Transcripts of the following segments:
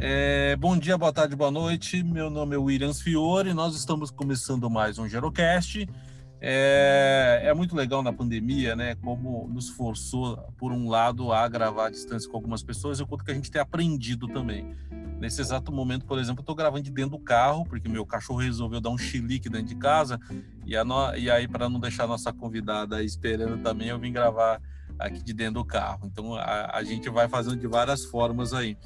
É, bom dia, boa tarde, boa noite. Meu nome é Williams Fiore. Nós estamos começando mais um Gerocast. É, é, muito legal na pandemia, né? Como nos forçou, por um lado, a gravar à distância com algumas pessoas, o quanto que a gente tem aprendido também. Nesse exato momento, por exemplo, estou gravando de dentro do carro, porque meu cachorro resolveu dar um chilique dentro de casa, e, no... e aí, para não deixar nossa convidada esperando também, eu vim gravar aqui de dentro do carro. Então a, a gente vai fazendo de várias formas aí.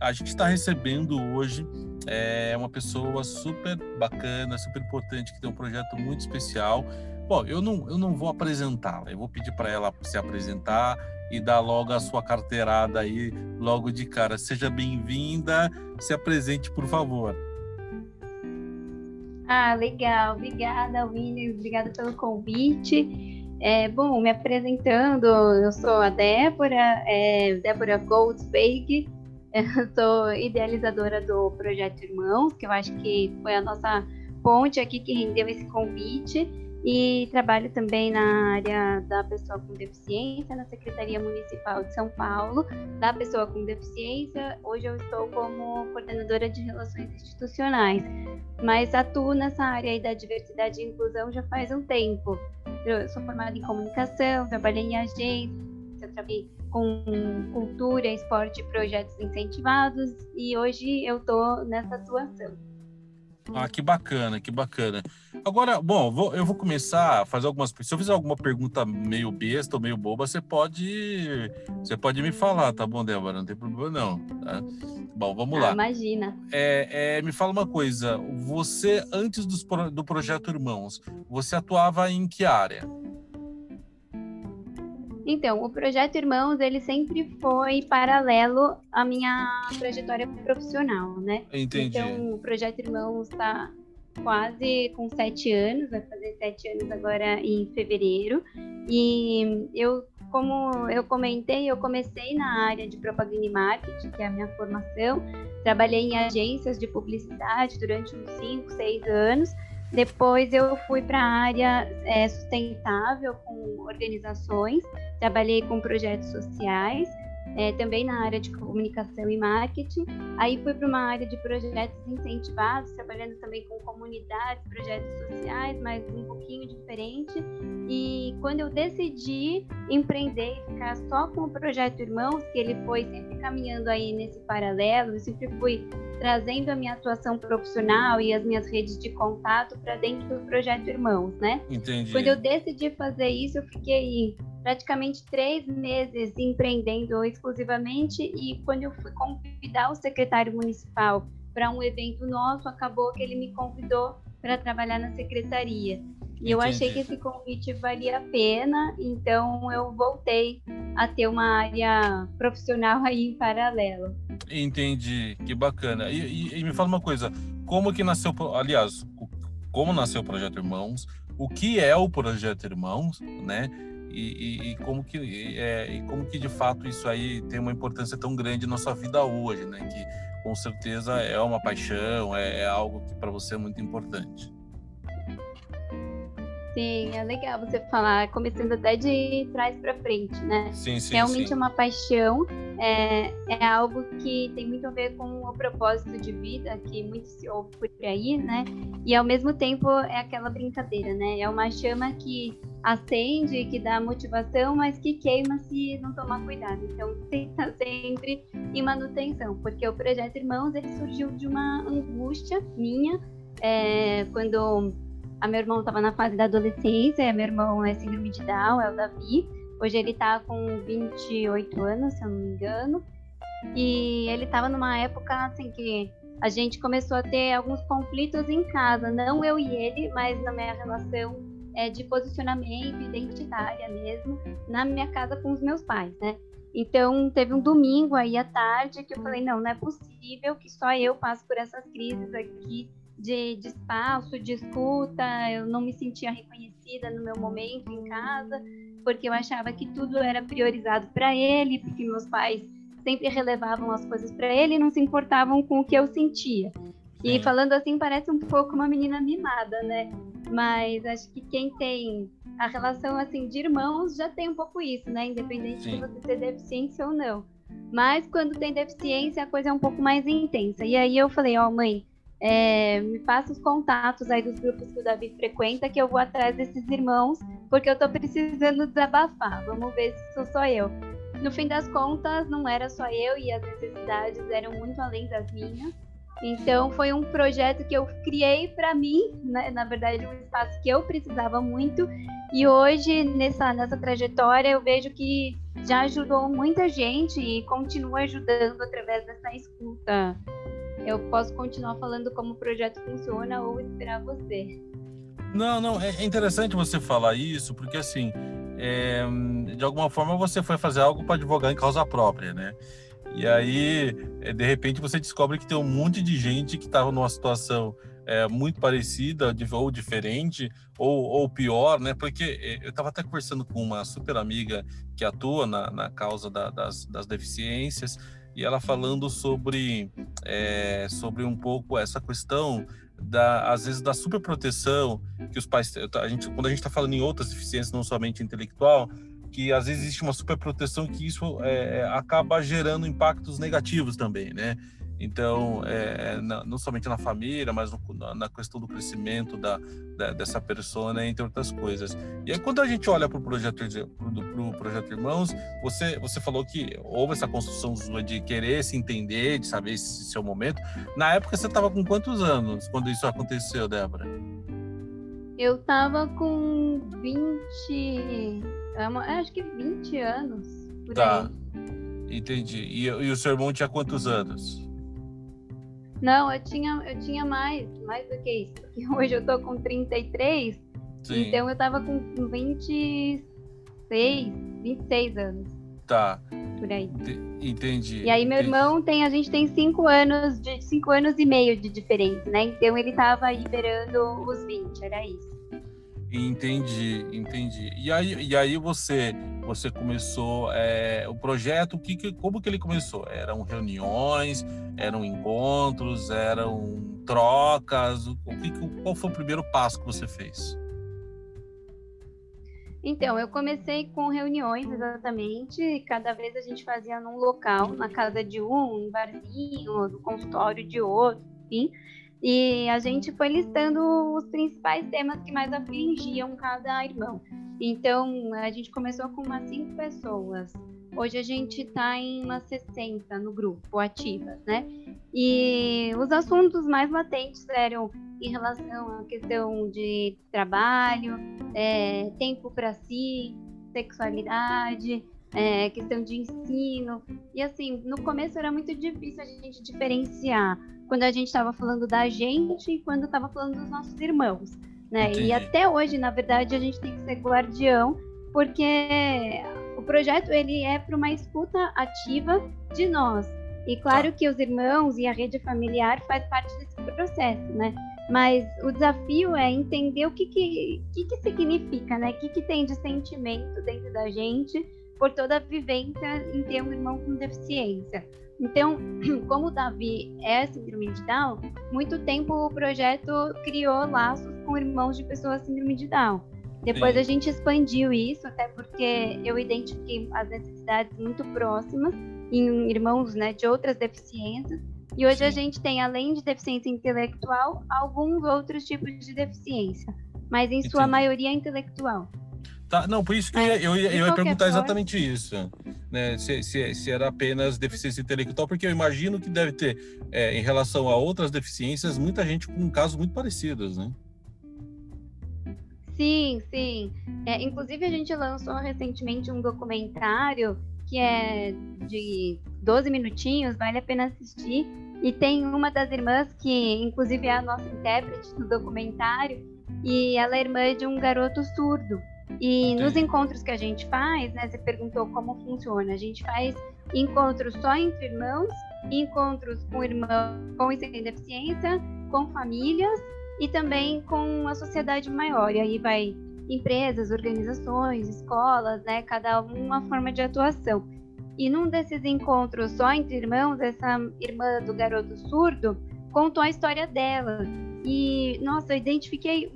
A gente está recebendo hoje é, uma pessoa super bacana, super importante, que tem um projeto muito especial. Bom, eu não, eu não vou apresentá-la, eu vou pedir para ela se apresentar e dar logo a sua carteirada aí, logo de cara. Seja bem-vinda, se apresente, por favor. Ah, legal. Obrigada, Williams. Obrigada pelo convite. É, bom, me apresentando, eu sou a Débora, é, Débora Goldsberg, sou idealizadora do Projeto Irmãos, que eu acho que foi a nossa ponte aqui que rendeu esse convite, e trabalho também na área da pessoa com deficiência, na Secretaria Municipal de São Paulo, da pessoa com deficiência. Hoje eu estou como coordenadora de relações institucionais, mas atuo nessa área da diversidade e inclusão já faz um tempo. Eu sou formada em comunicação, trabalhei em agência, trabalhei com cultura, esporte e projetos incentivados e hoje eu estou nessa atuação. Ah, que bacana, que bacana. Agora, bom, vou, eu vou começar a fazer algumas. Se eu fizer alguma pergunta meio besta ou meio boba, você pode, você pode me falar, tá bom, Débora? Não tem problema não. Tá? Bom, vamos ah, lá. Imagina. É, é, me fala uma coisa. Você antes dos, do projeto Irmãos, você atuava em que área? Então, o projeto Irmãos, ele sempre foi paralelo à minha trajetória profissional, né? Entendi. Então, o projeto Irmãos está quase com sete anos, vai fazer sete anos agora em fevereiro. E eu, como eu comentei, eu comecei na área de propaganda e marketing, que é a minha formação. Trabalhei em agências de publicidade durante uns cinco, seis anos. Depois eu fui para a área é, sustentável com organizações, trabalhei com projetos sociais, é, também na área de comunicação e marketing. Aí fui para uma área de projetos incentivados, trabalhando também com comunidades, projetos sociais, mas um pouquinho diferente. E quando eu decidi empreender e ficar só com o projeto Irmãos, que ele foi sempre caminhando aí nesse paralelo, eu sempre fui trazendo a minha atuação profissional e as minhas redes de contato para dentro do projeto Irmãos, né? Entendi. Quando eu decidi fazer isso, eu fiquei praticamente três meses empreendendo exclusivamente e quando eu fui convidar o secretário municipal para um evento nosso, acabou que ele me convidou para trabalhar na secretaria. E eu achei que esse convite valia a pena, então eu voltei a ter uma área profissional aí em paralelo. Entendi, que bacana. E, e, e me fala uma coisa, como que nasceu, aliás, como nasceu o Projeto Irmãos, o que é o Projeto Irmãos, né? E, e, e, como que é, e como que de fato isso aí tem uma importância tão grande na nossa vida hoje, né? Que com certeza é uma paixão, é, é algo que para você é muito importante. É legal você falar, começando até de trás para frente, né? Sim, sim, Realmente sim. é uma paixão, é, é algo que tem muito a ver com o propósito de vida, que muito se ouve por aí, né? E ao mesmo tempo é aquela brincadeira, né? É uma chama que acende, que dá motivação, mas que queima se não tomar cuidado. Então tem que estar sempre em manutenção, porque o projeto Irmãos ele surgiu de uma angústia minha, é, quando a meu irmão estava na fase da adolescência, meu irmão é síndrome de Down, é o Davi. Hoje ele está com 28 anos, se eu não me engano. E ele estava numa época assim que a gente começou a ter alguns conflitos em casa, não eu e ele, mas na minha relação é, de posicionamento identitária mesmo, na minha casa com os meus pais, né? Então, teve um domingo aí à tarde que eu falei: não, não é possível que só eu passe por essas crises aqui de, de espaço, de escuta, eu não me sentia reconhecida no meu momento em casa, porque eu achava que tudo era priorizado para ele, porque meus pais sempre relevavam as coisas para ele e não se importavam com o que eu sentia. E falando assim, parece um pouco uma menina mimada, né? Mas acho que quem tem a relação assim de irmãos já tem um pouco isso, né? Independente Sim. de você ter deficiência ou não. Mas quando tem deficiência, a coisa é um pouco mais intensa. E aí eu falei, ó, oh, mãe, é, me passa os contatos aí dos grupos que o Davi frequenta, que eu vou atrás desses irmãos, porque eu tô precisando desabafar. Vamos ver se sou só eu. No fim das contas, não era só eu e as necessidades eram muito além das minhas. Então, foi um projeto que eu criei para mim, né? na verdade, um espaço que eu precisava muito. E hoje, nessa, nessa trajetória, eu vejo que já ajudou muita gente e continua ajudando através dessa escuta. Eu posso continuar falando como o projeto funciona ou esperar você. Não, não, é interessante você falar isso, porque assim, é, de alguma forma você foi fazer algo para advogar em causa própria, né? E aí, é, de repente, você descobre que tem um monte de gente que estava numa situação é, muito parecida ou diferente ou, ou pior, né? Porque é, eu estava até conversando com uma super amiga que atua na, na causa da, das, das deficiências e ela falando sobre, é, sobre um pouco essa questão da, às vezes da superproteção que os pais a gente quando a gente está falando em outras deficiências não somente intelectual que às vezes existe uma superproteção que isso é, acaba gerando impactos negativos também, né? Então, é, na, não somente na família, mas no, na, na, questão do crescimento da, da, dessa pessoa, entre outras coisas. E aí, quando a gente olha para o projeto, pro projeto Irmãos, você, você falou que houve essa construção de querer se entender, de saber esse seu momento. Na época, você estava com quantos anos quando isso aconteceu, Débora? Eu estava com 20 é acho que 20 anos. Tá. Aí. Entendi. E, e o seu irmão tinha quantos anos? Não, eu tinha, eu tinha mais, mais do que isso. Porque hoje eu tô com 33, Sim. então eu tava com 26, 26 anos. Tá. Por aí. Entendi. E aí meu entendi. irmão tem, a gente tem cinco anos de cinco anos e meio de diferença, né? Então ele tava aí beirando os 20, era isso. Entendi, entendi. E aí, e aí você você começou é, o projeto, que, que, como que ele começou? Eram reuniões, eram encontros, eram trocas? O que, qual foi o primeiro passo que você fez? Então, eu comecei com reuniões exatamente, cada vez a gente fazia num local, na casa de um, um barzinho, no consultório de outro, enfim. E a gente foi listando os principais temas que mais afligiam cada irmão. Então, a gente começou com umas cinco pessoas. Hoje a gente está em umas 60 no grupo, ativas, né? E os assuntos mais latentes eram em relação à questão de trabalho, é, tempo para si, sexualidade, é, questão de ensino. E assim, no começo era muito difícil a gente diferenciar quando a gente estava falando da gente e quando estava falando dos nossos irmãos. Né? E até hoje, na verdade, a gente tem que ser guardião, porque o projeto ele é para uma escuta ativa de nós. E claro tá. que os irmãos e a rede familiar faz parte desse processo, né? Mas o desafio é entender o que, que, que, que significa, né? O que, que tem de sentimento dentro da gente por toda a vivência em ter um irmão com deficiência. Então, como o Davi é síndrome de Down, muito tempo o projeto criou laços com irmãos de pessoas síndrome de Down. Depois Sim. a gente expandiu isso, até porque eu identifiquei as necessidades muito próximas em irmãos né, de outras deficiências. E hoje Sim. a gente tem, além de deficiência intelectual, alguns outros tipos de deficiência, mas em Entendi. sua maioria intelectual. Tá, não, por isso que eu ia, eu ia, eu ia perguntar forma... exatamente isso, né? Se, se, se, era apenas deficiência intelectual, porque eu imagino que deve ter, é, em relação a outras deficiências, muita gente com casos muito parecidos, né? Sim, sim. É, inclusive, a gente lançou recentemente um documentário que é de 12 minutinhos, vale a pena assistir. E tem uma das irmãs que, inclusive, é a nossa intérprete do documentário, e ela é irmã de um garoto surdo. E Entendi. nos encontros que a gente faz, né, você perguntou como funciona. A gente faz encontros só entre irmãos, encontros com irmãos com e sem deficiência, com famílias e também com a sociedade maior. E aí vai empresas, organizações, escolas, né, cada um uma forma de atuação. E num desses encontros só entre irmãos, essa irmã do garoto surdo contou a história dela. E, nossa, eu identifiquei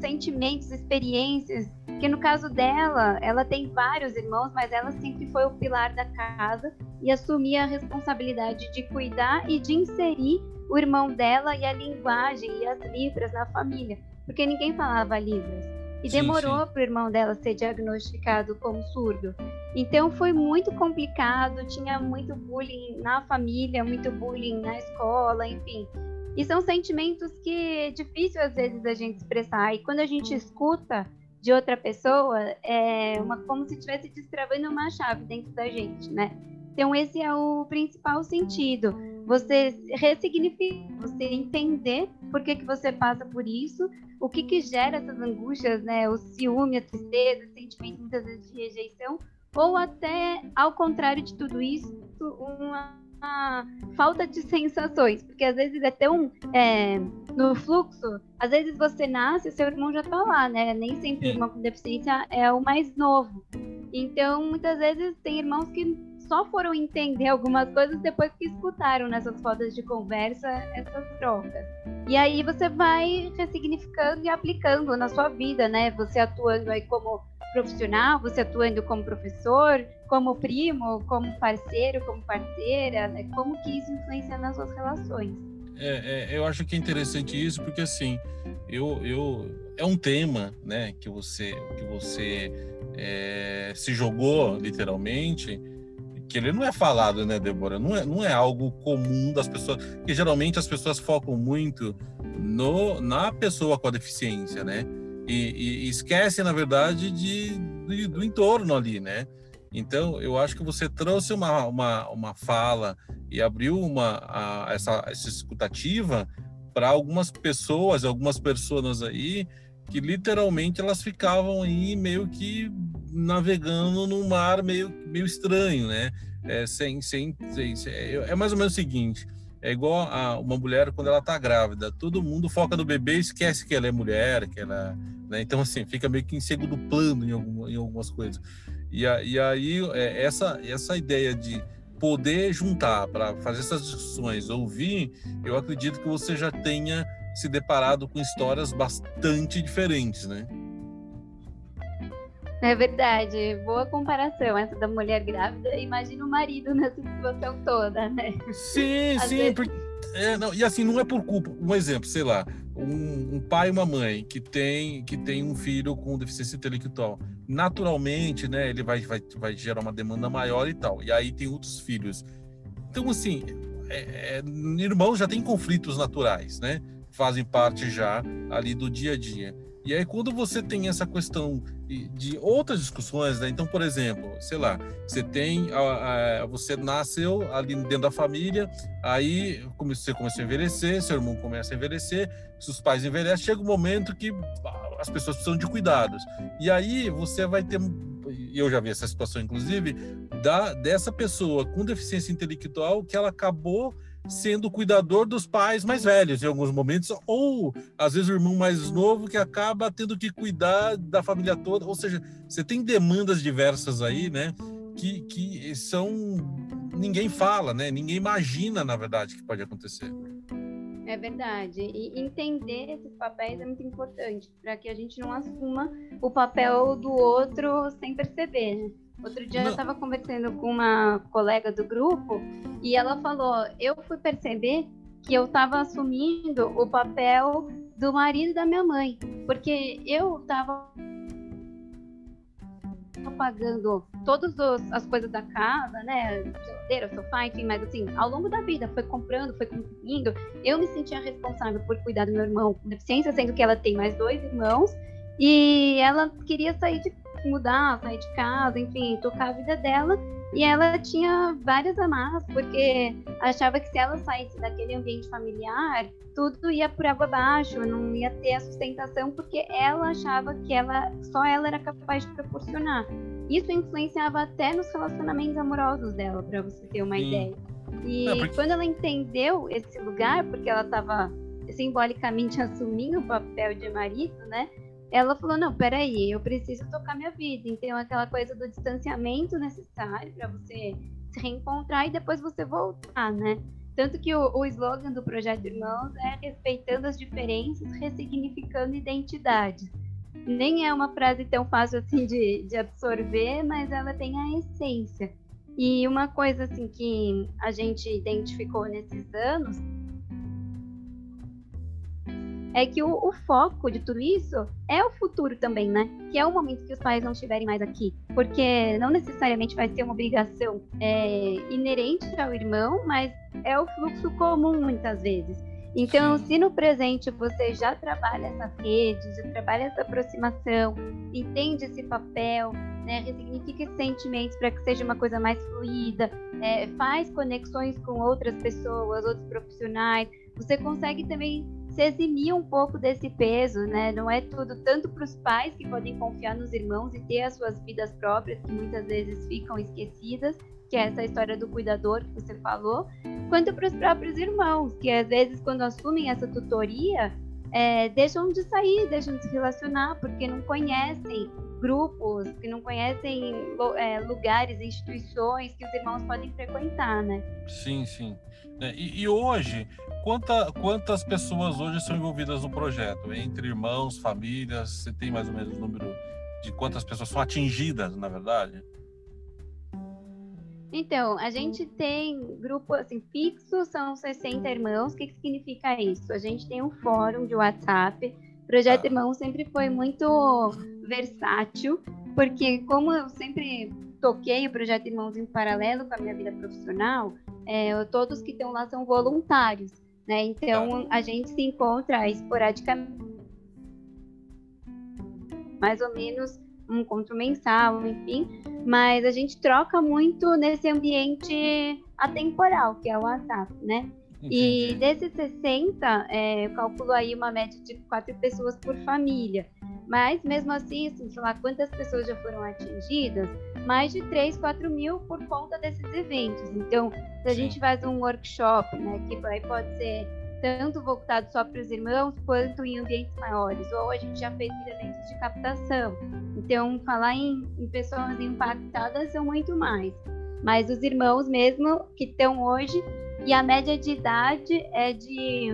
sentimentos, experiências, que no caso dela, ela tem vários irmãos, mas ela sempre foi o pilar da casa e assumia a responsabilidade de cuidar e de inserir o irmão dela e a linguagem e as libras na família, porque ninguém falava libras. E demorou para o irmão dela ser diagnosticado como surdo. Então foi muito complicado, tinha muito bullying na família, muito bullying na escola, enfim. E são sentimentos que é difícil às vezes a gente expressar. E quando a gente escuta de outra pessoa, é uma, como se estivesse destravando uma chave dentro da gente, né? Então esse é o principal sentido. Você ressignificar, você entender por que, que você passa por isso, o que, que gera essas angústias, né? O ciúme, a tristeza, sentimento muitas vezes de rejeição, ou até, ao contrário de tudo isso, uma falta de sensações, porque às vezes é tão é, no fluxo, às vezes você nasce e seu irmão já tá lá, né? Nem sempre o irmão com deficiência é o mais novo. Então, muitas vezes tem irmãos que só foram entender algumas coisas depois que escutaram nessas rodas de conversa essas trocas. E aí você vai ressignificando e aplicando na sua vida, né? Você atuando aí como profissional, você atuando como professor, como primo, como parceiro, como parceira, né? como que isso influencia nas suas relações. É, é, eu acho que é interessante isso porque assim, eu, eu é um tema, né, que você que você é, se jogou literalmente, que ele não é falado, né, Débora? Não é, não é algo comum das pessoas, que geralmente as pessoas focam muito no na pessoa com a deficiência, né? E, e esquece, na verdade, de, de, do entorno ali, né? Então, eu acho que você trouxe uma, uma, uma fala e abriu uma, a, essa, essa escutativa para algumas pessoas, algumas pessoas aí, que literalmente elas ficavam aí meio que navegando num mar meio, meio estranho, né? É, sem, sem, sem, sem, é mais ou menos o seguinte: é igual a uma mulher quando ela tá grávida, todo mundo foca no bebê e esquece que ela é mulher, que ela, né? Então assim, fica meio que em segundo plano em, em algumas coisas. E, a, e aí é, essa essa ideia de poder juntar para fazer essas discussões, ouvir, eu acredito que você já tenha se deparado com histórias bastante diferentes, né? É verdade, boa comparação essa da mulher grávida. Imagina o marido nessa situação toda, né? Sim, Às sim, vezes... porque, é, não, e assim não é por culpa. Um exemplo, sei lá, um, um, pai e uma mãe que tem que tem um filho com deficiência intelectual, naturalmente, né, ele vai vai, vai gerar uma demanda maior e tal. E aí tem outros filhos. Então assim, é, é, irmãos já tem conflitos naturais, né? Fazem parte já ali do dia a dia. E aí, quando você tem essa questão de outras discussões, né? Então, por exemplo, sei lá, você tem, a, a, você nasceu ali dentro da família, aí você começou a envelhecer, seu irmão começa a envelhecer, seus pais envelhecem, chega um momento que as pessoas precisam de cuidados. E aí você vai ter, eu já vi essa situação, inclusive, da, dessa pessoa com deficiência intelectual que ela acabou sendo cuidador dos pais mais velhos em alguns momentos, ou às vezes o irmão mais novo que acaba tendo que cuidar da família toda. Ou seja, você tem demandas diversas aí, né? Que, que são. ninguém fala, né? Ninguém imagina, na verdade, que pode acontecer. É verdade. E entender esses papéis é muito importante, para que a gente não assuma o papel do outro sem perceber, né? Outro dia Não. eu estava conversando com uma colega do grupo e ela falou: eu fui perceber que eu estava assumindo o papel do marido da minha mãe, porque eu estava pagando todas as coisas da casa, né, geladeira, sofá, enfim, mas assim, ao longo da vida, foi comprando, foi consumindo, eu me sentia responsável por cuidar do meu irmão com deficiência, sendo que ela tem mais dois irmãos, e ela queria sair de mudar, sair de casa, enfim, tocar a vida dela. E ela tinha várias amarras, porque achava que se ela saísse daquele ambiente familiar, tudo ia por água abaixo, não ia ter a sustentação, porque ela achava que ela só ela era capaz de proporcionar. Isso influenciava até nos relacionamentos amorosos dela, para você ter uma Sim. ideia. E porque... quando ela entendeu esse lugar, porque ela estava simbolicamente assumindo o papel de marido, né? Ela falou: não, peraí, eu preciso tocar minha vida. Então, aquela coisa do distanciamento necessário para você se reencontrar e depois você voltar, né? Tanto que o, o slogan do Projeto Irmãos é respeitando as diferenças, ressignificando identidades. Nem é uma frase tão fácil assim de, de absorver, mas ela tem a essência. E uma coisa assim que a gente identificou nesses anos é que o, o, foco de tudo isso é o futuro também, né? Que é o momento que os pais não estiverem mais aqui. Porque não necessariamente vai ser uma obrigação é, inerente ao irmão, mas é o fluxo comum muitas vezes. Então, Sim. se no presente você já trabalha essas redes, já trabalha essa aproximação, entende esse papel, né, ressignifica esses sentimentos para que seja uma coisa mais fluida, é, faz conexões com outras pessoas, outros profissionais, você consegue também se eximir um pouco desse peso, né? Não é tudo tanto para os pais que podem confiar nos irmãos e ter as suas vidas próprias que muitas vezes ficam esquecidas, que é essa história do cuidador que você falou, quanto para os próprios irmãos, que às vezes quando assumem essa tutoria, é, deixam de sair, deixam de se relacionar, porque não conhecem grupos, que não conhecem é, lugares, instituições que os irmãos podem frequentar, né? Sim, sim. É, e, e, hoje, quanta, quantas pessoas hoje são envolvidas no projeto? Entre irmãos, famílias, você tem mais ou menos o número de quantas pessoas são atingidas, na verdade? Então, a gente tem grupo assim, fixo, são 60 irmãos. O que, que significa isso? A gente tem um fórum de WhatsApp. O Projeto ah. Irmão sempre foi muito versátil, porque como eu sempre toquei o Projeto Irmãos em paralelo com a minha vida profissional, é, todos que estão lá são voluntários, né? Então, a gente se encontra esporadicamente, mais ou menos um encontro mensal, enfim, mas a gente troca muito nesse ambiente atemporal, que é o WhatsApp, né? Entendi. E desses 60, é, eu calculo aí uma média de quatro pessoas por família. Mas mesmo assim, assim, sei lá, quantas pessoas já foram atingidas? Mais de 3, 4 mil por conta desses eventos. Então, se a Sim. gente faz um workshop, né, que aí pode ser tanto voltado só para os irmãos, quanto em ambientes maiores. Ou a gente já fez eventos de captação. Então, falar em, em pessoas impactadas são muito mais. Mas os irmãos mesmo que estão hoje, e a média de idade é de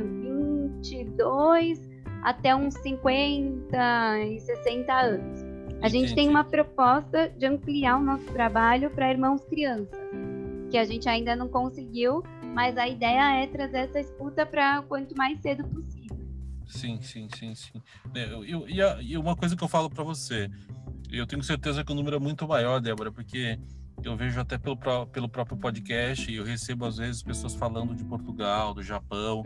22 até uns 50 e 60 anos. A gente Entendi. tem uma proposta de ampliar o nosso trabalho para irmãos crianças, que a gente ainda não conseguiu, mas a ideia é trazer essa escuta para quanto mais cedo possível. Sim, sim, sim, sim. É, eu, eu, e, a, e uma coisa que eu falo para você, eu tenho certeza que o número é muito maior, Débora, porque eu vejo até pelo, pelo próprio podcast e eu recebo às vezes pessoas falando de Portugal, do Japão,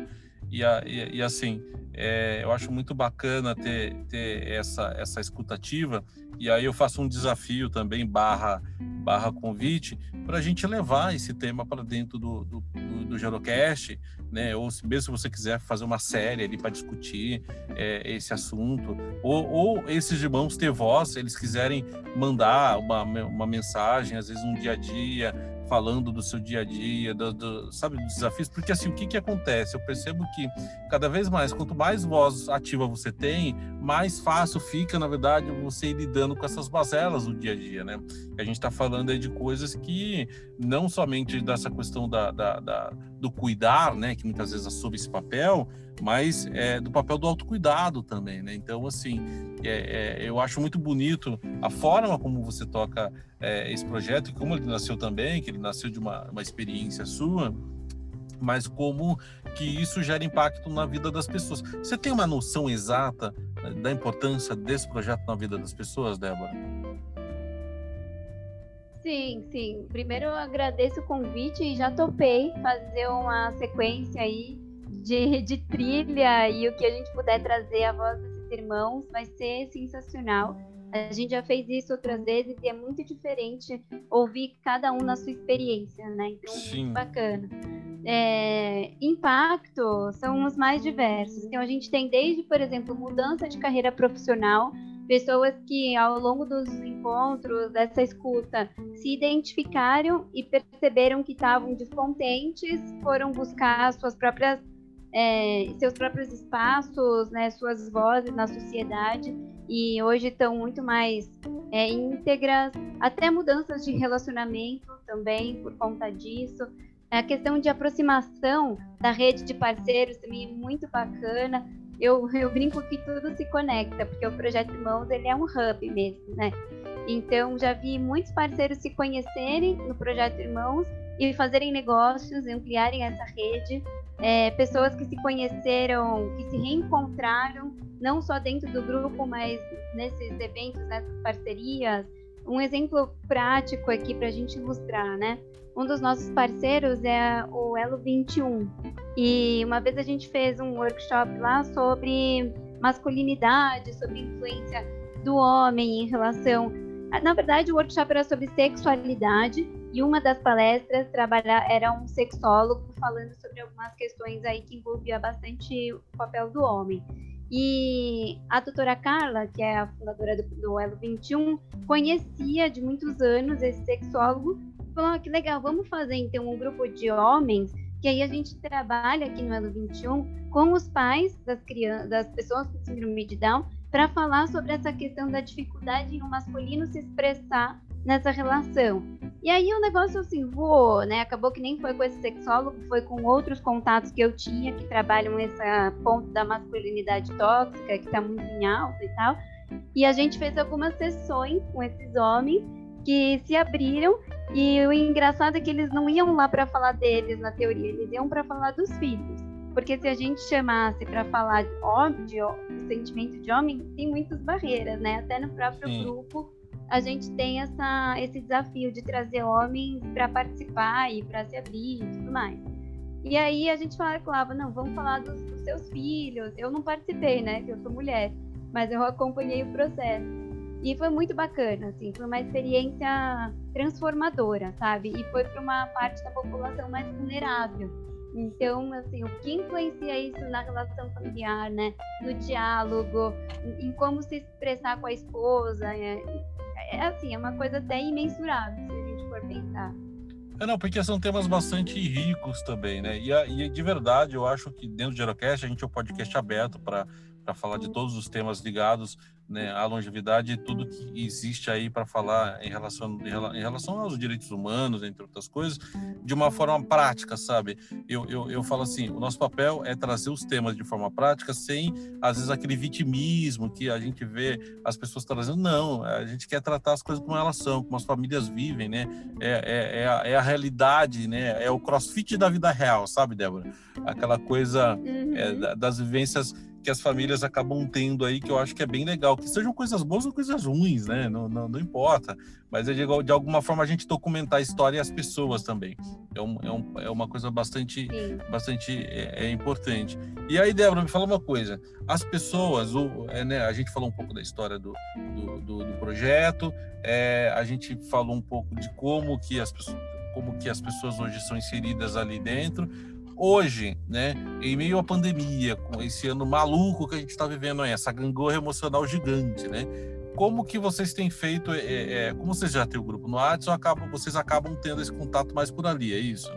e, e, e assim, é, eu acho muito bacana ter, ter essa, essa escutativa, e aí eu faço um desafio também, barra, barra convite, para a gente levar esse tema para dentro do, do, do, do Gerocast, né? Ou se mesmo se você quiser fazer uma série ali para discutir é, esse assunto, ou, ou esses irmãos ter voz, eles quiserem mandar uma, uma mensagem, às vezes um dia a dia, falando do seu dia a dia, do, do, sabe, dos desafios, porque assim, o que que acontece? Eu percebo que cada vez mais, quanto mais voz ativa você tem, mais fácil fica, na verdade, você ir lidando com essas bazelas do dia a dia, né? A gente está falando aí de coisas que não somente dessa questão da, da, da do cuidar, né, que muitas vezes assume esse papel, mas é, do papel do autocuidado também, né? Então, assim, é, é, eu acho muito bonito a forma como você toca é, esse projeto como ele nasceu também, que ele nasceu de uma, uma experiência sua, mas como que isso gera impacto na vida das pessoas. Você tem uma noção exata né, da importância desse projeto na vida das pessoas, Débora? Sim, sim. Primeiro eu agradeço o convite e já topei fazer uma sequência aí de, de trilha e o que a gente puder trazer a voz desses irmãos vai ser sensacional. A gente já fez isso outras vezes e é muito diferente ouvir cada um na sua experiência, né? Então, Sim. muito bacana. É, impacto são os mais diversos. Então, a gente tem desde, por exemplo, mudança de carreira profissional, pessoas que ao longo dos encontros, dessa escuta, se identificaram e perceberam que estavam descontentes, foram buscar suas próprias é, seus próprios espaços, né, suas vozes na sociedade e hoje estão muito mais é, íntegras, até mudanças de relacionamento também por conta disso. A questão de aproximação da rede de parceiros também é muito bacana. Eu, eu brinco que tudo se conecta, porque o Projeto Irmãos ele é um hub mesmo, né? Então, já vi muitos parceiros se conhecerem no Projeto Irmãos e fazerem negócios, ampliarem essa rede. É, pessoas que se conheceram, que se reencontraram, não só dentro do grupo, mas nesses eventos, nessas parcerias. Um exemplo prático aqui para a gente ilustrar, né? Um dos nossos parceiros é o Elo 21. E uma vez a gente fez um workshop lá sobre masculinidade, sobre influência do homem em relação na verdade, o workshop era sobre sexualidade e uma das palestras era um sexólogo falando sobre algumas questões aí que envolvia bastante o papel do homem. E a doutora Carla, que é a fundadora do, do Elo 21, conhecia de muitos anos esse sexólogo falou: ah, que legal, vamos fazer então um grupo de homens que aí a gente trabalha aqui no Elo 21 com os pais das crianças, das pessoas com síndrome de Down para falar sobre essa questão da dificuldade em um masculino se expressar nessa relação. E aí o negócio assim voou, né? Acabou que nem foi com esse sexólogo, foi com outros contatos que eu tinha que trabalham nesse ponto da masculinidade tóxica, que está muito em alta e tal. E a gente fez algumas sessões com esses homens que se abriram e o engraçado é que eles não iam lá para falar deles na teoria, eles iam para falar dos filhos. Porque se a gente chamasse para falar de, de, sentimento de homem, tem muitas barreiras, né? Até no próprio Sim. grupo a gente tem essa, esse desafio de trazer homens para participar e para se abrir e tudo mais. E aí a gente falava, não, vamos falar dos, dos seus filhos. Eu não participei, né? Que eu sou mulher, mas eu acompanhei o processo. E foi muito bacana, assim, foi uma experiência transformadora, sabe? E foi para uma parte da população mais vulnerável então, assim, o que influencia isso na relação familiar, né? No diálogo, em como se expressar com a esposa. É, é assim, é uma coisa até imensurável, se a gente for pensar. É, não, porque são temas bastante ricos também, né? E, e de verdade, eu acho que dentro do Gerocast a gente é um podcast aberto para falar de todos os temas ligados né, a longevidade e tudo que existe aí para falar em relação, em relação aos direitos humanos, entre outras coisas, de uma forma prática, sabe? Eu, eu, eu falo assim, o nosso papel é trazer os temas de forma prática, sem, às vezes, aquele vitimismo que a gente vê as pessoas trazendo. Não, a gente quer tratar as coisas como elas são, como as famílias vivem, né? É, é, é, a, é a realidade, né? É o crossfit da vida real, sabe, Débora? Aquela coisa uhum. é, das vivências que as famílias acabam tendo aí, que eu acho que é bem legal. Que sejam coisas boas ou coisas ruins, né? Não, não, não importa. Mas é de, de, alguma forma a gente documentar a história e as pessoas também. É, um, é, um, é uma coisa bastante, bastante é, é, importante. E aí, Débora, me fala uma coisa. As pessoas, o, é, né, a gente falou um pouco da história do, do, do, do projeto, é, a gente falou um pouco de como que as pessoas como que as pessoas hoje são inseridas ali dentro, hoje, né, em meio à pandemia, com esse ano maluco que a gente está vivendo essa gangorra emocional gigante, né? Como que vocês têm feito? É, é, como vocês já têm o grupo no WhatsApp, acabam, vocês acabam tendo esse contato mais por ali, é isso?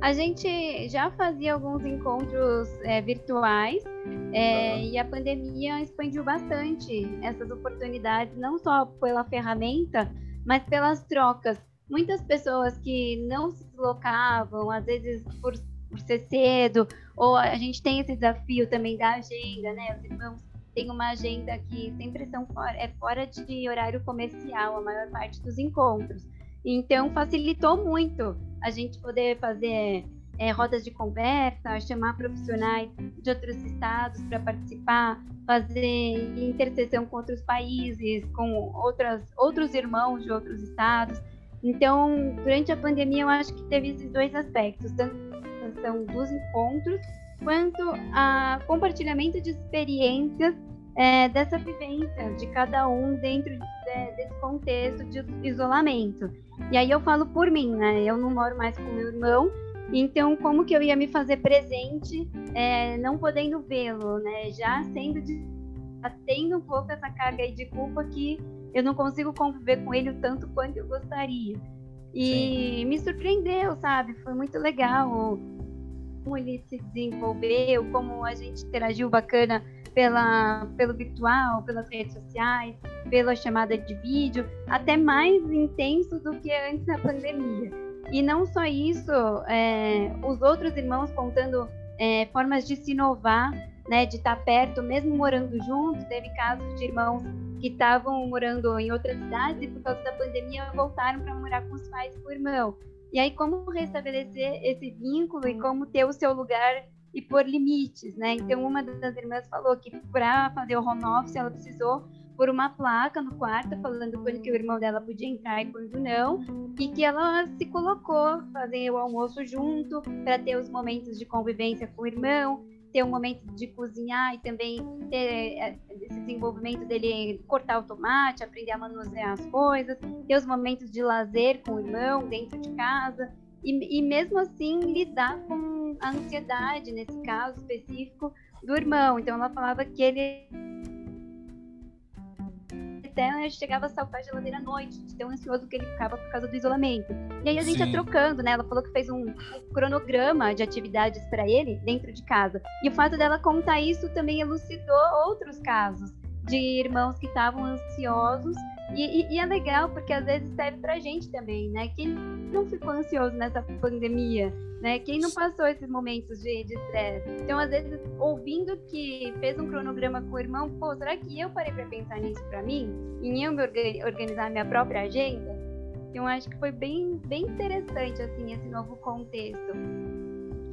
A gente já fazia alguns encontros é, virtuais é, uhum. e a pandemia expandiu bastante essas oportunidades, não só pela ferramenta, mas pelas trocas muitas pessoas que não se deslocavam, às vezes por, por ser cedo, ou a gente tem esse desafio também da agenda, né? Os irmãos têm uma agenda que sempre são fora, é fora de horário comercial, a maior parte dos encontros. Então, facilitou muito a gente poder fazer é, rodas de conversa, chamar profissionais de outros estados para participar, fazer interseção com outros países, com outras, outros irmãos de outros estados. Então, durante a pandemia, eu acho que teve esses dois aspectos, tanto a questão dos encontros, quanto a compartilhamento de experiências é, dessa vivência de cada um dentro de, desse contexto de isolamento. E aí eu falo por mim, né? Eu não moro mais com meu irmão, então como que eu ia me fazer presente, é, não podendo vê-lo, né? Já sendo de, tendo um pouco essa carga de culpa que eu não consigo conviver com ele o tanto quanto eu gostaria. E Sim. me surpreendeu, sabe? Foi muito legal como ele se desenvolveu, como a gente interagiu bacana pela, pelo virtual, pelas redes sociais, pela chamada de vídeo, até mais intenso do que antes da pandemia. E não só isso, é, os outros irmãos contando é, formas de se inovar, né, de estar perto, mesmo morando juntos. Teve casos de irmãos que estavam morando em outras cidades e por causa da pandemia voltaram para morar com os pais e com o irmão. E aí como restabelecer esse vínculo e como ter o seu lugar e pôr limites, né? Então uma das irmãs falou que para fazer o home office ela precisou por uma placa no quarto falando quando que o irmão dela podia entrar e quando não, e que ela se colocou fazer o almoço junto para ter os momentos de convivência com o irmão, ter um momento de cozinhar e também ter é, esse desenvolvimento dele cortar o tomate, aprender a manusear as coisas, ter os momentos de lazer com o irmão dentro de casa e, e mesmo assim lidar com a ansiedade nesse caso específico do irmão. Então ela falava que ele até chegava a saltar a geladeira à noite, de tão ansioso que ele ficava por causa do isolamento. E aí a gente Sim. ia trocando, né? Ela falou que fez um cronograma de atividades para ele dentro de casa. E o fato dela contar isso também elucidou outros casos de irmãos que estavam ansiosos e, e, e, é legal porque às vezes serve pra gente também, né? Quem não ficou ansioso nessa pandemia, né? Quem não passou esses momentos de estresse. Então, às vezes, ouvindo que fez um cronograma com o irmão, pô, será que eu parei para pensar nisso para mim? Em eu me organizar minha própria agenda? Então, acho que foi bem, bem interessante, assim, esse novo contexto.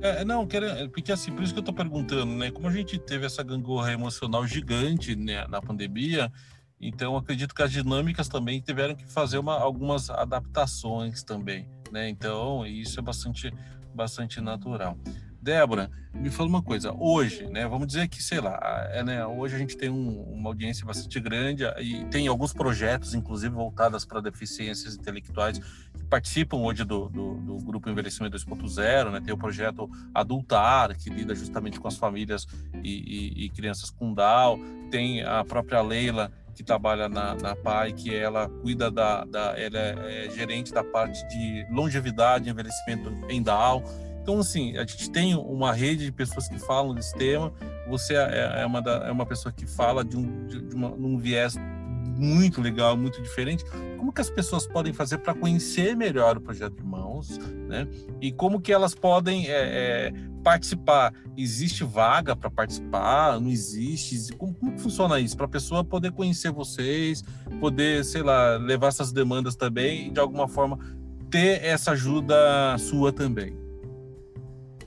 É, não, porque assim, por isso que eu tô perguntando, né? Como a gente teve essa gangorra emocional gigante né, na pandemia, então, acredito que as dinâmicas também tiveram que fazer uma, algumas adaptações também, né? Então, isso é bastante, bastante natural. Débora, me fala uma coisa. Hoje, né? Vamos dizer que, sei lá, é, né, hoje a gente tem um, uma audiência bastante grande e tem alguns projetos, inclusive voltados para deficiências intelectuais, que participam hoje do, do, do Grupo Envelhecimento 2.0, né? Tem o projeto Adultar, que lida justamente com as famílias e, e, e crianças com Down. Tem a própria Leila, que trabalha na, na PAI, que ela cuida da, da ela é, é, gerente da parte de longevidade envelhecimento em. Então, assim, a gente tem uma rede de pessoas que falam desse tema. Você é, é uma, da, é uma pessoa que fala de um, de, de uma, um viés muito legal, muito diferente. Como que as pessoas podem fazer para conhecer melhor o projeto Irmãos, né? E como que elas podem é, é, participar? Existe vaga para participar? Não existe? Como, como funciona isso? Para a pessoa poder conhecer vocês, poder, sei lá, levar essas demandas também e de alguma forma ter essa ajuda sua também.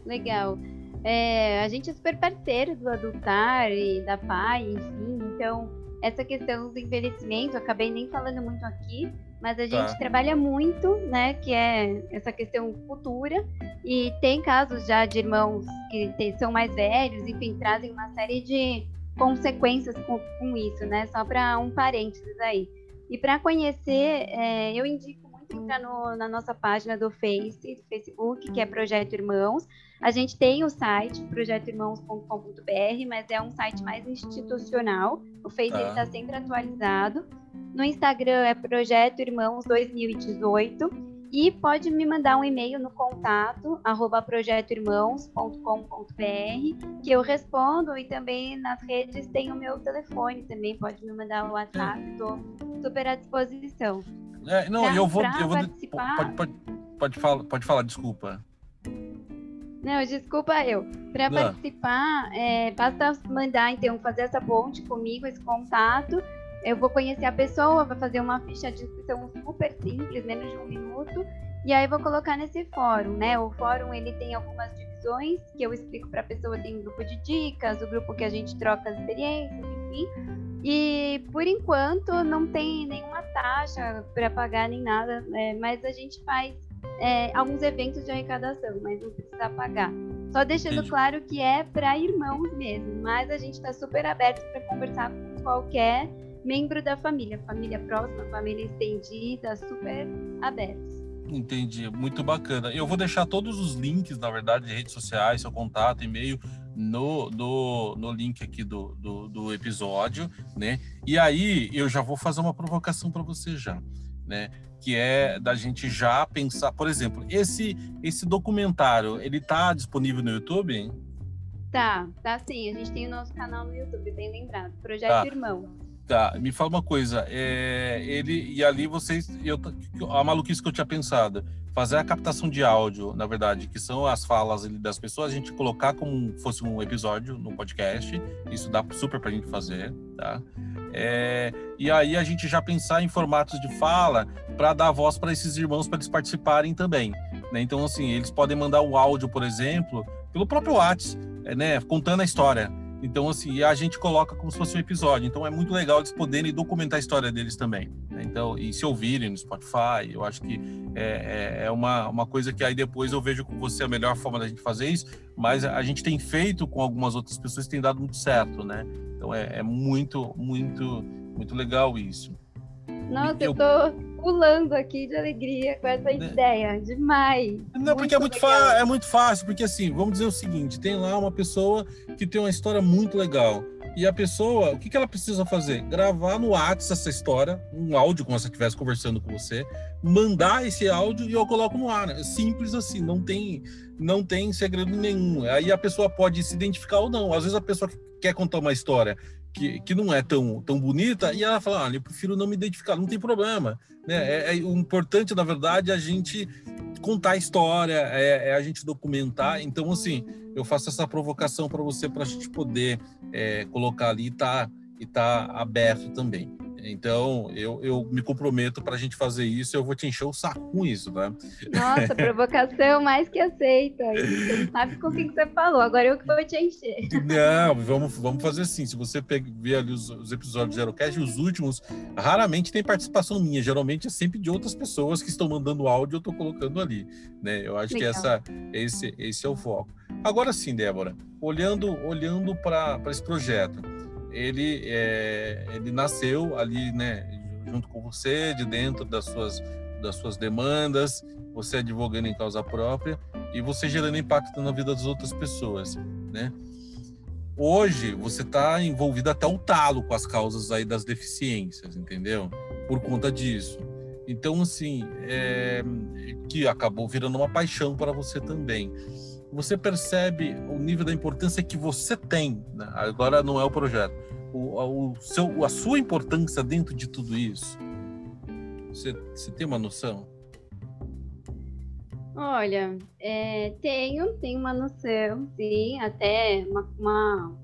Legal. É, a gente é super parceiro do Adultar e da PAI, enfim, então essa questão do envelhecimento, acabei nem falando muito aqui, mas a gente tá. trabalha muito, né, que é essa questão futura, e tem casos já de irmãos que são mais velhos, enfim, trazem uma série de consequências com, com isso, né, só para um parênteses aí. E para conhecer, é, eu indico entrar no, na nossa página do Face, do Facebook, que é Projeto Irmãos. A gente tem o site, projetoirmãos.com.br, mas é um site mais institucional. O Face está tá sempre atualizado. No Instagram é Projeto Irmãos 2018. E pode me mandar um e-mail no contato arroba projetoirmãos.com.br que eu respondo e também nas redes tem o meu telefone também, pode me mandar o WhatsApp, estou super à disposição. É, não, pra, eu vou. Eu vou pode, pode, pode, falar, pode falar, desculpa. Não, desculpa eu. Para participar, é, basta mandar, então, fazer essa ponte comigo, esse contato. Eu vou conhecer a pessoa, vou fazer uma ficha de inscrição super simples, menos de um minuto. E aí vou colocar nesse fórum, né? O fórum ele tem algumas divisões que eu explico para a pessoa. Tem um grupo de dicas, o grupo que a gente troca as experiências, enfim. E por enquanto não tem nenhuma taxa para pagar nem nada, né? mas a gente faz é, alguns eventos de arrecadação, mas não precisa pagar. Só deixando Entendi. claro que é para irmãos mesmo, mas a gente está super aberto para conversar com qualquer membro da família, família próxima, família estendida, super abertos. Entendi, muito bacana. Eu vou deixar todos os links, na verdade, de redes sociais, seu contato, e-mail, no, no, no link aqui do, do, do, episódio, né? E aí eu já vou fazer uma provocação para você já, né? Que é da gente já pensar, por exemplo, esse esse documentário, ele tá disponível no YouTube? Hein? Tá, tá sim. A gente tem o nosso canal no YouTube, bem lembrado. Projeto tá. Irmão. Tá, me fala uma coisa. É, ele e ali vocês, eu, a maluquice que eu tinha pensado, fazer a captação de áudio, na verdade, que são as falas das pessoas, a gente colocar como fosse um episódio no podcast. Isso dá super pra gente fazer, tá? É, e aí a gente já pensar em formatos de fala para dar voz para esses irmãos para eles participarem também. Né? Então, assim, eles podem mandar o áudio, por exemplo, pelo próprio WhatsApp, é, né? Contando a história. Então, assim, a gente coloca como se fosse um episódio. Então, é muito legal eles poderem documentar a história deles também. Né? Então, e se ouvirem no Spotify, eu acho que é, é, é, uma, uma coisa que aí depois eu vejo com você a melhor forma da gente fazer isso. Mas a gente tem feito com algumas outras pessoas que tem dado muito certo, né? Então, é, é muito, muito, muito legal isso. Nossa, eu, eu tô pulando aqui de alegria com essa né? ideia. Demais. Não, porque é muito, é muito fácil, porque assim, vamos dizer o seguinte: tem lá uma pessoa que tem uma história muito legal. E a pessoa, o que, que ela precisa fazer? Gravar no WhatsApp essa história, um áudio como se ela estivesse conversando com você, mandar esse áudio e eu coloco no ar. É simples assim, não tem, não tem segredo nenhum. Aí a pessoa pode se identificar ou não. Às vezes a pessoa quer contar uma história que, que não é tão, tão bonita, e ela fala, olha, eu prefiro não me identificar, não tem problema. Né? É, é importante, na verdade, é a gente contar a história, é, é, a gente documentar. Então, assim, eu faço essa provocação para você, para a gente poder é, colocar ali e tá, tá aberto também. Então, eu, eu me comprometo para a gente fazer isso. Eu vou te encher o saco com isso, tá? Nossa, provocação mais que aceita. Você não sabe com o que você falou. Agora eu que vou te encher. Não, vamos, vamos fazer assim. Se você ver ali os, os episódios do Zerocast, os últimos, raramente tem participação minha. Geralmente é sempre de outras pessoas que estão mandando áudio, eu estou colocando ali. Né? Eu acho Legal. que essa, esse, esse é o foco. Agora sim, Débora, olhando, olhando para esse projeto ele, é, ele nasceu ali, né, junto com você, de dentro das suas, das suas demandas, você advogando em causa própria e você gerando impacto na vida das outras pessoas, né? Hoje você está envolvido até o talo com as causas aí das deficiências, entendeu? Por conta disso. Então, assim, é, que acabou virando uma paixão para você também você percebe o nível da importância que você tem. Né? Agora não é o projeto. O, o seu, a sua importância dentro de tudo isso. Você, você tem uma noção? Olha, é, tenho, tenho uma noção, sim, até uma, uma,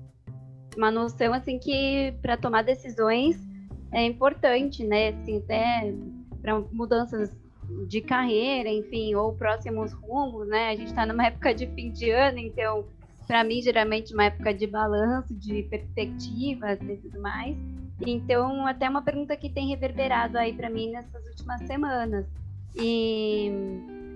uma noção assim que para tomar decisões é importante, né? Assim, até para mudanças de carreira, enfim, ou próximos rumos, né? A gente está numa época de fim de ano, então, para mim, geralmente, uma época de balanço, de perspectivas e tudo mais. Então, até uma pergunta que tem reverberado aí para mim nessas últimas semanas. E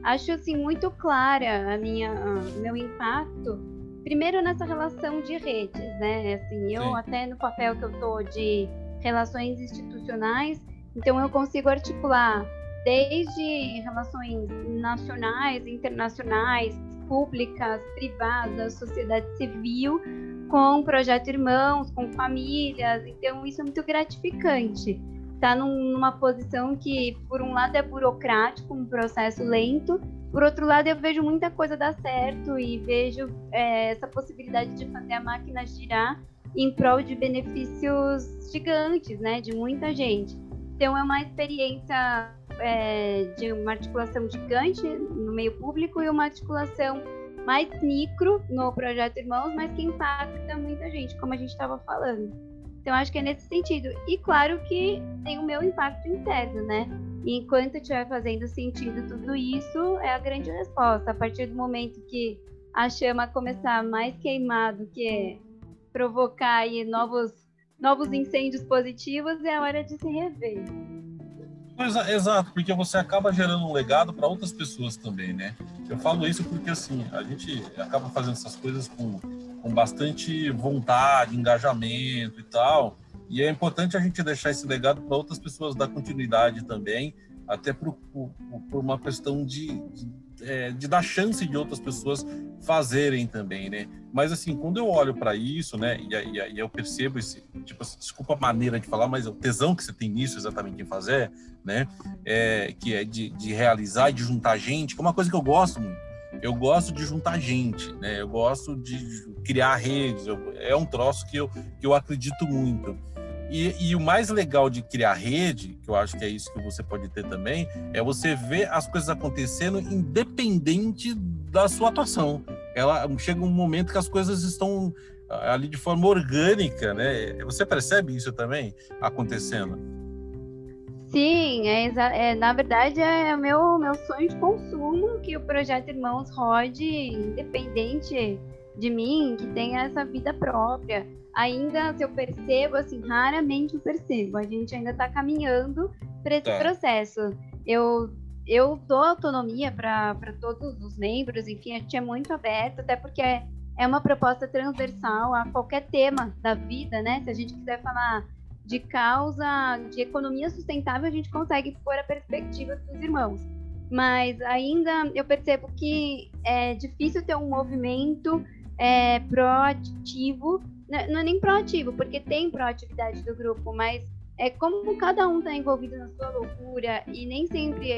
acho, assim, muito clara a minha, meu impacto, primeiro nessa relação de redes, né? Assim, eu Sim. até no papel que eu tô de relações institucionais, então eu consigo articular desde relações nacionais, internacionais, públicas, privadas, sociedade civil, com projeto Irmãos, com famílias. Então, isso é muito gratificante. Está numa posição que, por um lado, é burocrático, um processo lento, por outro lado, eu vejo muita coisa dar certo e vejo é, essa possibilidade de fazer a máquina girar em prol de benefícios gigantes, né, de muita gente. Então, é uma experiência é, de uma articulação gigante no meio público e uma articulação mais micro no projeto Irmãos, mas que impacta muita gente, como a gente estava falando. Então, acho que é nesse sentido. E claro que tem o meu impacto interno, né? E enquanto estiver fazendo sentido tudo isso, é a grande resposta. A partir do momento que a chama começar mais queimado, que é provocar aí novos, novos incêndios positivos, é a hora de se rever. Exato, porque você acaba gerando um legado para outras pessoas também, né? Eu falo isso porque assim, a gente acaba fazendo essas coisas com, com bastante vontade, engajamento e tal. E é importante a gente deixar esse legado para outras pessoas dar continuidade também, até por, por, por uma questão de, de é, de dar chance de outras pessoas fazerem também, né? Mas assim, quando eu olho para isso, né, e, e, e, eu percebo esse, tipo, assim, desculpa a maneira de falar, mas o tesão que você tem nisso exatamente em fazer, né, é, que é de, de realizar e de juntar gente, que é uma coisa que eu gosto muito. Eu gosto de juntar gente, né? Eu gosto de criar redes. Eu, é um troço que eu, que eu acredito muito. E, e, o mais legal de criar rede, que eu acho que é isso que você pode ter também, é você ver as coisas acontecendo independente da sua atuação. Ela chega um momento que as coisas estão ah, ali de forma orgânica, né? Você percebe isso também acontecendo? Sim, é, é, na verdade é o meu, meu sonho de consumo que o projeto Irmãos rode independente de mim, que tenha essa vida própria. Ainda, se eu percebo, assim, raramente eu percebo. A gente ainda está caminhando para esse tá. processo. Eu, eu dou autonomia para todos os membros, enfim, a gente é muito aberto, até porque é, é uma proposta transversal a qualquer tema da vida, né? Se a gente quiser falar de causa de economia sustentável, a gente consegue pôr a perspectiva dos irmãos. Mas ainda eu percebo que é difícil ter um movimento é, proativo, não é nem proativo, porque tem proatividade do grupo, mas é como cada um está envolvido na sua loucura e nem sempre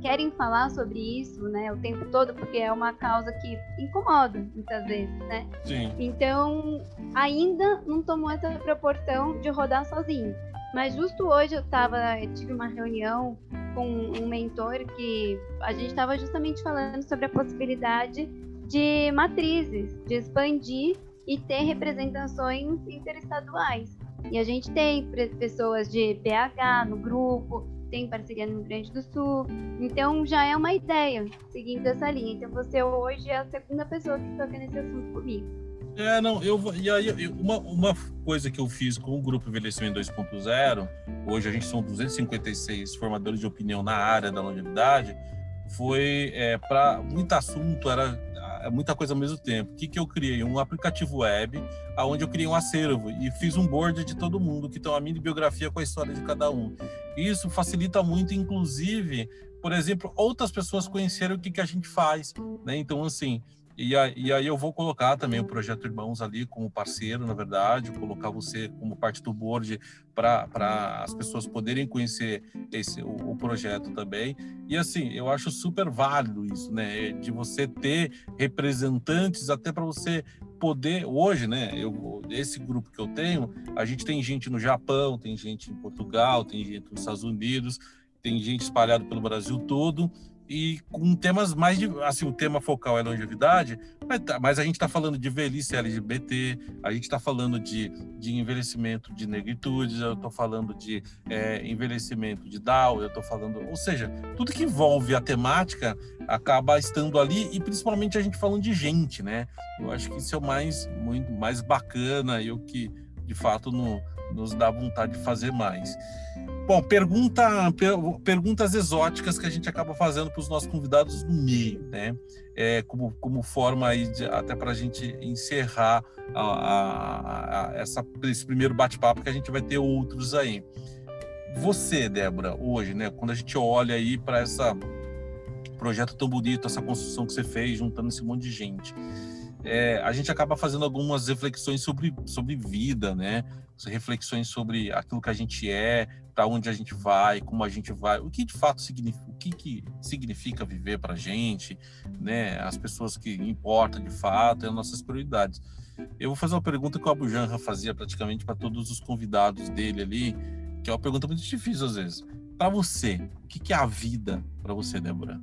querem falar sobre isso, né, o tempo todo, porque é uma causa que incomoda muitas vezes, né? Sim. Então, ainda não tomou essa proporção de rodar sozinho. Mas justo hoje eu tava, eu tive uma reunião com um mentor que a gente estava justamente falando sobre a possibilidade de matrizes, de expandir e ter representações interestaduais. E a gente tem pessoas de BH no grupo, tem parceria no Rio Grande do Sul. Então já é uma ideia seguindo essa linha. Então você hoje é a segunda pessoa que toca nesse assunto comigo. É, não, eu e aí uma, uma coisa que eu fiz com o grupo Envelhecimento 2.0, hoje a gente são 256 formadores de opinião na área da longevidade, foi é, para muito assunto, era é muita coisa ao mesmo tempo. O que, que eu criei? Um aplicativo web, onde eu criei um acervo e fiz um board de todo mundo, que tem uma mini biografia com a história de cada um. Isso facilita muito, inclusive, por exemplo, outras pessoas conhecerem o que, que a gente faz. Né? Então, assim, e, e aí eu vou colocar também o Projeto Irmãos ali como parceiro, na verdade, colocar você como parte do board para as pessoas poderem conhecer esse, o, o, projeto também. E assim, eu acho super válido isso, né? De você ter representantes até para você poder hoje, né? Eu, esse grupo que eu tenho, a gente tem gente no Japão, tem gente em Portugal, tem gente nos Estados Unidos, tem gente espalhado pelo Brasil todo e com temas mais de, assim, o tema focal é longevidade, mas, tá, mas a gente está falando de velhice LGBT, a gente está falando de, de envelhecimento de negritude, eu estou falando de é, envelhecimento de Down, eu estou falando, ou seja, tudo que envolve a temática acaba estando ali e principalmente a gente falando de gente, né? Eu acho que isso é o mais muito mais bacana e o que de fato no, nos dá vontade de fazer mais. Bom, pergunta, per, perguntas exóticas que a gente acaba fazendo para os nossos convidados no meio, né? É, como, como forma aí de, até para a gente encerrar a, a, a, essa, esse primeiro bate-papo que a gente vai ter outros aí. Você, Débora, hoje, né? Quando a gente olha aí para essa projeto tão bonito, essa construção que você fez, juntando esse monte de gente é, a gente acaba fazendo algumas reflexões sobre, sobre vida, né? Reflexões sobre aquilo que a gente é, para onde a gente vai, como a gente vai, o que de fato significa, o que, que significa viver para a gente, né? As pessoas que importam de fato, as nossas prioridades. Eu vou fazer uma pergunta que o Abu Janra fazia praticamente para todos os convidados dele ali, que é uma pergunta muito difícil às vezes. Para você, o que, que é a vida para você, Débora?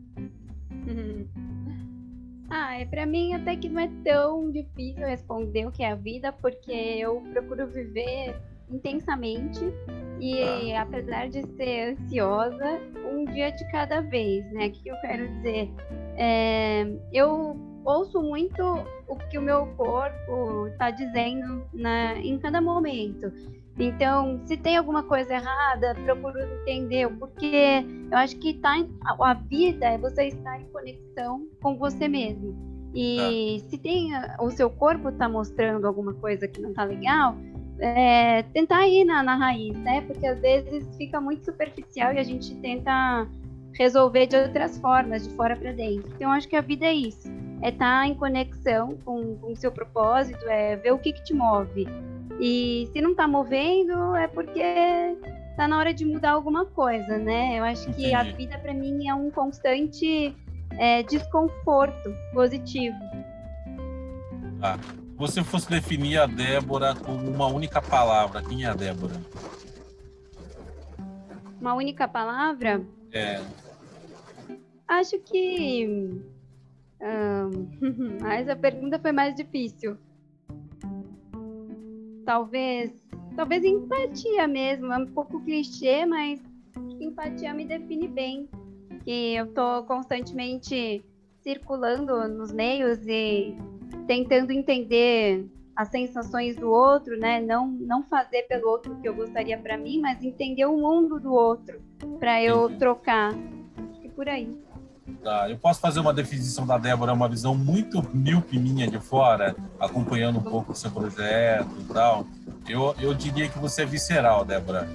Ah, é para mim até que não é tão difícil responder o que é a vida, porque eu procuro viver intensamente e ah. apesar de ser ansiosa, um dia de cada vez, né? O que eu quero dizer? É, eu ouço muito o que o meu corpo está dizendo na, em cada momento. Então, se tem alguma coisa errada, procuro entender o porquê. Eu acho que tá em, a, a, vida é você estar em conexão com você mesmo. E ah. se tem o seu corpo está mostrando alguma coisa que não está legal, é, tentar ir na, na raiz, né? Porque às vezes fica muito superficial e a gente tenta resolver de outras formas, de fora para dentro. Então, acho que a vida é isso. É estar tá em conexão com o seu propósito, é ver o que, que te move e se não está movendo, é porque está na hora de mudar alguma coisa, né? Eu acho que Entendi. a vida para mim é um constante é, desconforto positivo. Ah, você fosse definir a Débora com uma única palavra, quem é a Débora? Uma única palavra? É. Acho que. Um... essa pergunta foi mais difícil. Talvez. Talvez empatia mesmo. É um pouco clichê, mas empatia me define bem. Que eu tô constantemente circulando nos meios e tentando entender as sensações do outro, né? Não não fazer pelo outro o que eu gostaria para mim, mas entender o mundo do outro para eu trocar. Acho que por aí. Tá, eu posso fazer uma definição da Débora, uma visão muito míope minha de fora, acompanhando um pouco o seu projeto e tal. Eu, eu diria que você é visceral, Débora.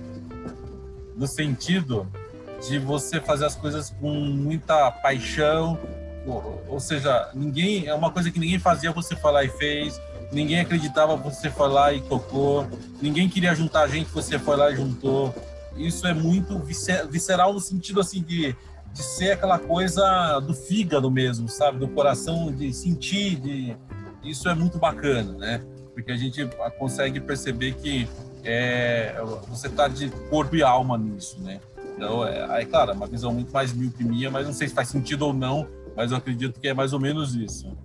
No sentido de você fazer as coisas com muita paixão, ou, seja, ninguém é uma coisa que ninguém fazia, você lá e fez. Ninguém acreditava, você lá e tocou. Ninguém queria juntar gente, você foi lá e juntou. Isso é muito visceral no sentido assim de de ser aquela coisa do fígado mesmo, sabe? Do coração, de sentir, de... isso é muito bacana, né? Porque a gente consegue perceber que é, você está de corpo e alma nisso, né? Então, é, aí, claro, é uma visão muito mais míope minha, mas não sei se faz sentido ou não, mas eu acredito que é mais ou menos isso.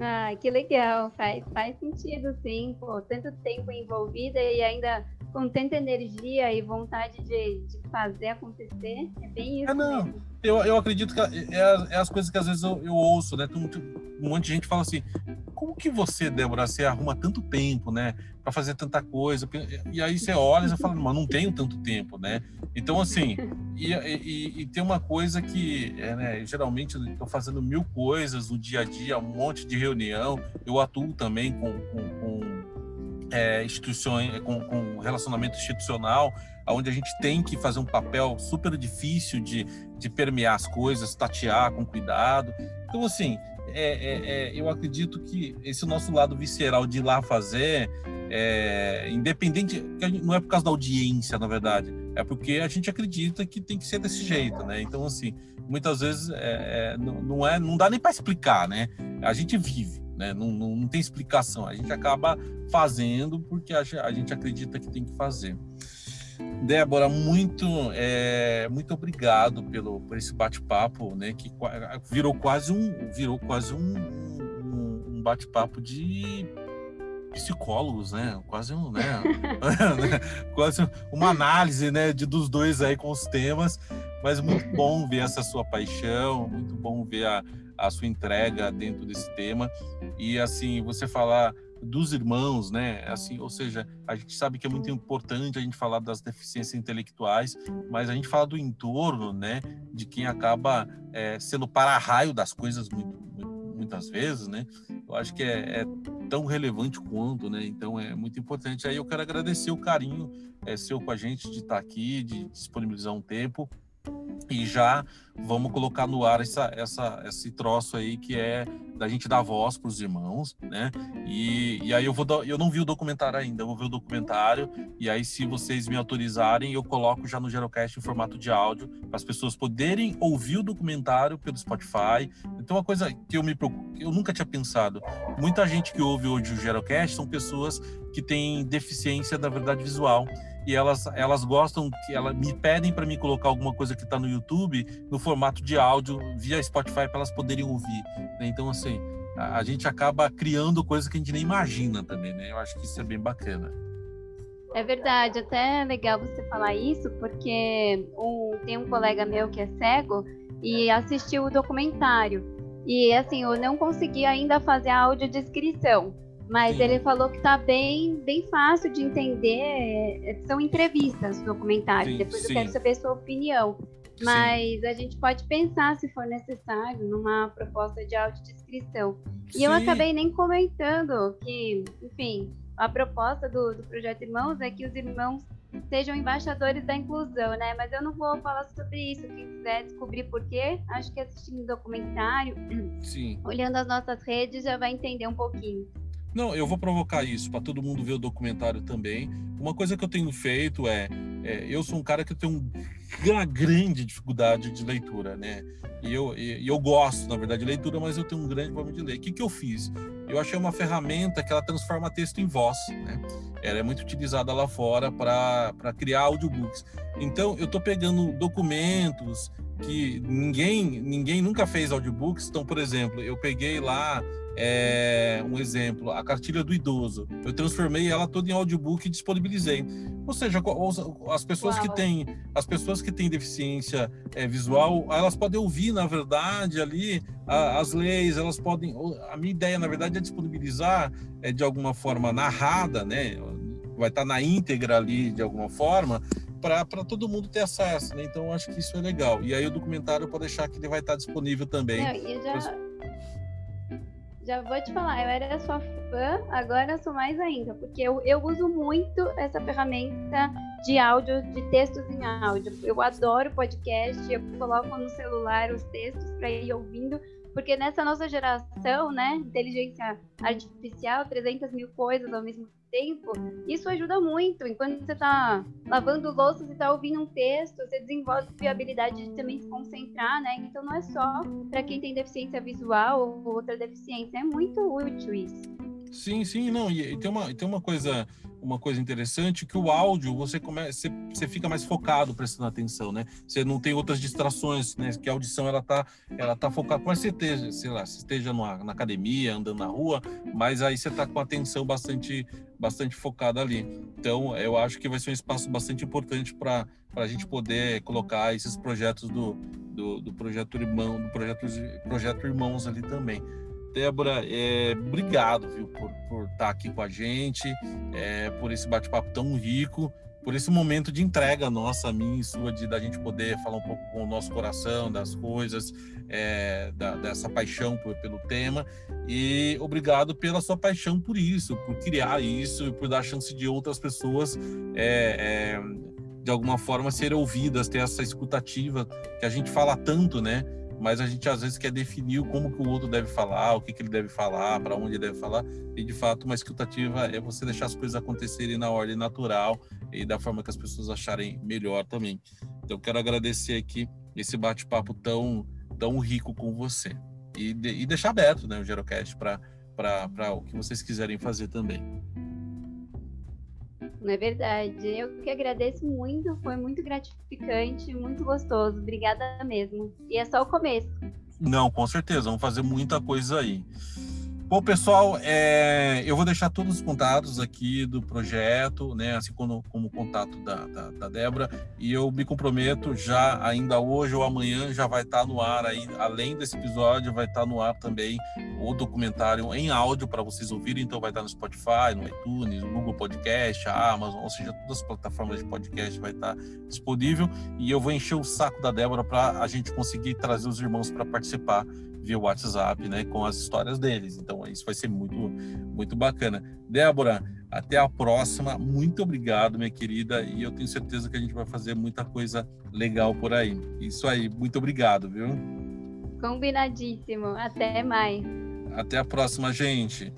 Ah, que legal, faz, faz sentido sim, pô, tanto tempo envolvida e ainda com tanta energia e vontade de, de fazer acontecer, é bem isso. É, não. Mesmo. Eu, eu acredito que é, é, é, as coisas que às vezes eu, eu ouço, né? Tem um, um, monte de gente fala assim: como que você, Débora, você arruma tanto tempo, né? Para fazer tanta coisa? E aí você olha e fala: mas não tenho tanto tempo, né? Então, assim, e, e, e tem uma coisa que, é, né? Geralmente eu estou fazendo mil coisas no dia a dia, um monte de reunião. Eu atuo também com, com, com é, instituições, com, com relacionamento institucional, onde a gente tem que fazer um papel super difícil de, de permear as coisas, tatear com cuidado. Então, assim, é, é, é, eu acredito que esse nosso lado visceral de ir lá fazer, é, independente, não é por causa da audiência, na verdade, é porque a gente acredita que tem que ser desse jeito, né? Então, assim, muitas vezes é, é, não, não, é, não dá nem para explicar, né? A gente vive né? Não, não, não, tem explicação. A gente acaba fazendo porque a, a gente acredita que tem que fazer. Débora, muito, é, muito obrigado pelo por esse bate-papo, né? Que virou quase um, virou quase um, um, um bate-papo de psicólogos, né? Quase um, né? quase uma análise, né? De dos dois aí com os temas. Mas muito bom ver essa sua paixão, muito bom ver a, a sua entrega dentro desse tema e assim você falar dos irmãos, né? Assim, ou seja, a gente sabe que é muito importante a gente falar das deficiências intelectuais, mas a gente fala do entorno, né? De quem acaba é, sendo para-raio das coisas muito, muitas vezes, né? Eu acho que é, é, tão relevante quanto, né? Então é muito importante. Aí eu quero agradecer o carinho é, seu com a gente de estar aqui, de disponibilizar um tempo e já vamos colocar no ar essa, essa, esse troço aí que é da gente dar voz para os irmãos, né? E, e aí eu vou eu não vi o documentário ainda, eu vou ver o documentário e aí se vocês me autorizarem eu coloco já no Gerocast em formato de áudio para as pessoas poderem ouvir o documentário pelo Spotify. Então uma coisa que eu me eu nunca tinha pensado, muita gente que ouve hoje o Gerocast são pessoas que têm deficiência da verdade visual e elas, elas gostam que elas me pedem para mim colocar alguma coisa que está no YouTube no formato de áudio via Spotify para elas poderem ouvir. Né? Então, assim, a, a, gente acaba criando coisas que a gente nem imagina também, né? Eu acho que isso é bem bacana. É verdade, até é legal você falar isso, porque um, tem um colega meu que é cego e assistiu o documentário. E assim, eu não consegui ainda fazer a audiodescrição mas Sim. ele falou que está bem, bem fácil de entender. É, são entrevistas, documentários. Sim, Depois sim. eu quero saber a sua opinião. Mas a gente pode pensar, se for necessário, numa proposta de audiodescrição. E eu acabei nem comentando que, enfim, a proposta do, do Projeto Irmãos é que os irmãos sejam embaixadores da inclusão, né? Mas eu não vou falar sobre isso. Quem quiser descobrir por quê, acho que assistindo o documentário, Sim. olhando as nossas redes, já vai entender um pouquinho. Não, eu vou provocar isso para todo mundo ver o documentário também. Uma coisa que eu tenho feito é, é, eu sou um cara que tenho uma grande dificuldade de leitura, né? E eu, e eu gosto, na verdade, de leitura, mas eu tenho um grande problema de ler. O que, que eu fiz? Eu achei uma ferramenta que ela transforma texto em voz, né? Ela é muito utilizada lá fora para criar audiobooks. Então, eu estou pegando documentos que ninguém, ninguém nunca fez audiobooks. Então, por exemplo, eu peguei lá é, um exemplo, a cartilha do idoso. Eu transformei ela toda em audiobook e disponibilizei. Ou seja, as pessoas Uau. que têm as pessoas que têm deficiência é, visual, elas podem ouvir, na verdade, ali a, as leis, elas podem. A minha ideia, na verdade, é disponibilizar é, de alguma forma narrada, né? Vai estar na íntegra ali de alguma forma, para todo mundo ter acesso, né? Então acho que isso é legal. E aí o documentário pode deixar que ele vai estar disponível também. Não, já, vou te falar, eu era sua fã, agora sou mais ainda, porque eu, eu uso muito essa ferramenta de áudio, de textos em áudio. Eu adoro podcast, eu coloco no celular os textos para ir ouvindo, porque nessa nossa geração, né, inteligência artificial, 300 mil coisas ao mesmo tempo, isso ajuda muito. Enquanto você está lavando louça, você está ouvindo um texto, você desenvolve a habilidade de também se concentrar, né? Então não é só para quem tem deficiência visual ou outra deficiência, é muito útil isso. Sim, sim, não. E, e tem, uma, tem uma coisa uma coisa interessante que o áudio você começa você, fica mais focado prestando atenção né? Você não tem outras distrações né? Que a audição ela tá ela tá focada você esteja sei lá você esteja numa, na academia andando na rua mas aí você tá com a atenção bastante bastante focada ali. Então eu acho que vai ser um espaço bastante importante para para a gente poder colocar esses projetos do, do, do projeto irmão do projeto projeto irmãos ali também Débora, é, obrigado viu, por, por estar tá aqui com a gente, é, por esse bate-papo tão rico, por esse momento de entrega nossa, minha e sua, de da gente poder falar um pouco com o nosso coração, das coisas, é, da, dessa paixão por, pelo tema. E obrigado pela sua paixão por isso, por criar isso, por dar chance de outras pessoas é, é, de alguma forma serem ouvidas, ter essa escutativa que a gente fala tanto, né? Mas a gente às vezes quer definir como que o outro deve falar, o que, que ele deve falar, para onde ele deve falar, e de fato uma escutativa é você deixar as coisas acontecerem na ordem natural e da forma que as pessoas acharem melhor também. Então quero agradecer aqui esse bate-papo tão, tão rico com você e, de, e deixar aberto né, o Gerocast para o que vocês quiserem fazer também. Não é verdade. Eu que agradeço muito, foi muito gratificante, muito gostoso. Obrigada mesmo. E é só o começo. Não, com certeza, vamos fazer muita coisa aí. Bom, pessoal, é, eu vou deixar todos os contatos aqui do projeto, né, assim como, como o contato da, da, da Débora, e eu me comprometo já, ainda hoje ou amanhã, já vai estar no ar aí, além desse episódio, vai estar no ar também o documentário em áudio para vocês ouvirem, então vai estar no Spotify, no iTunes, no Google Podcast, a Amazon, ou seja, todas as plataformas de podcast vai estar disponível, e eu vou encher o saco da Débora para a gente conseguir trazer os irmãos para participar via WhatsApp, né, com as histórias deles. Então isso vai ser muito muito bacana. Débora, até a próxima. Muito obrigado, minha querida, e eu tenho certeza que a gente vai fazer muita coisa legal por aí. Isso aí, muito obrigado, viu? Combinadíssimo. Até mais. Até a próxima, gente.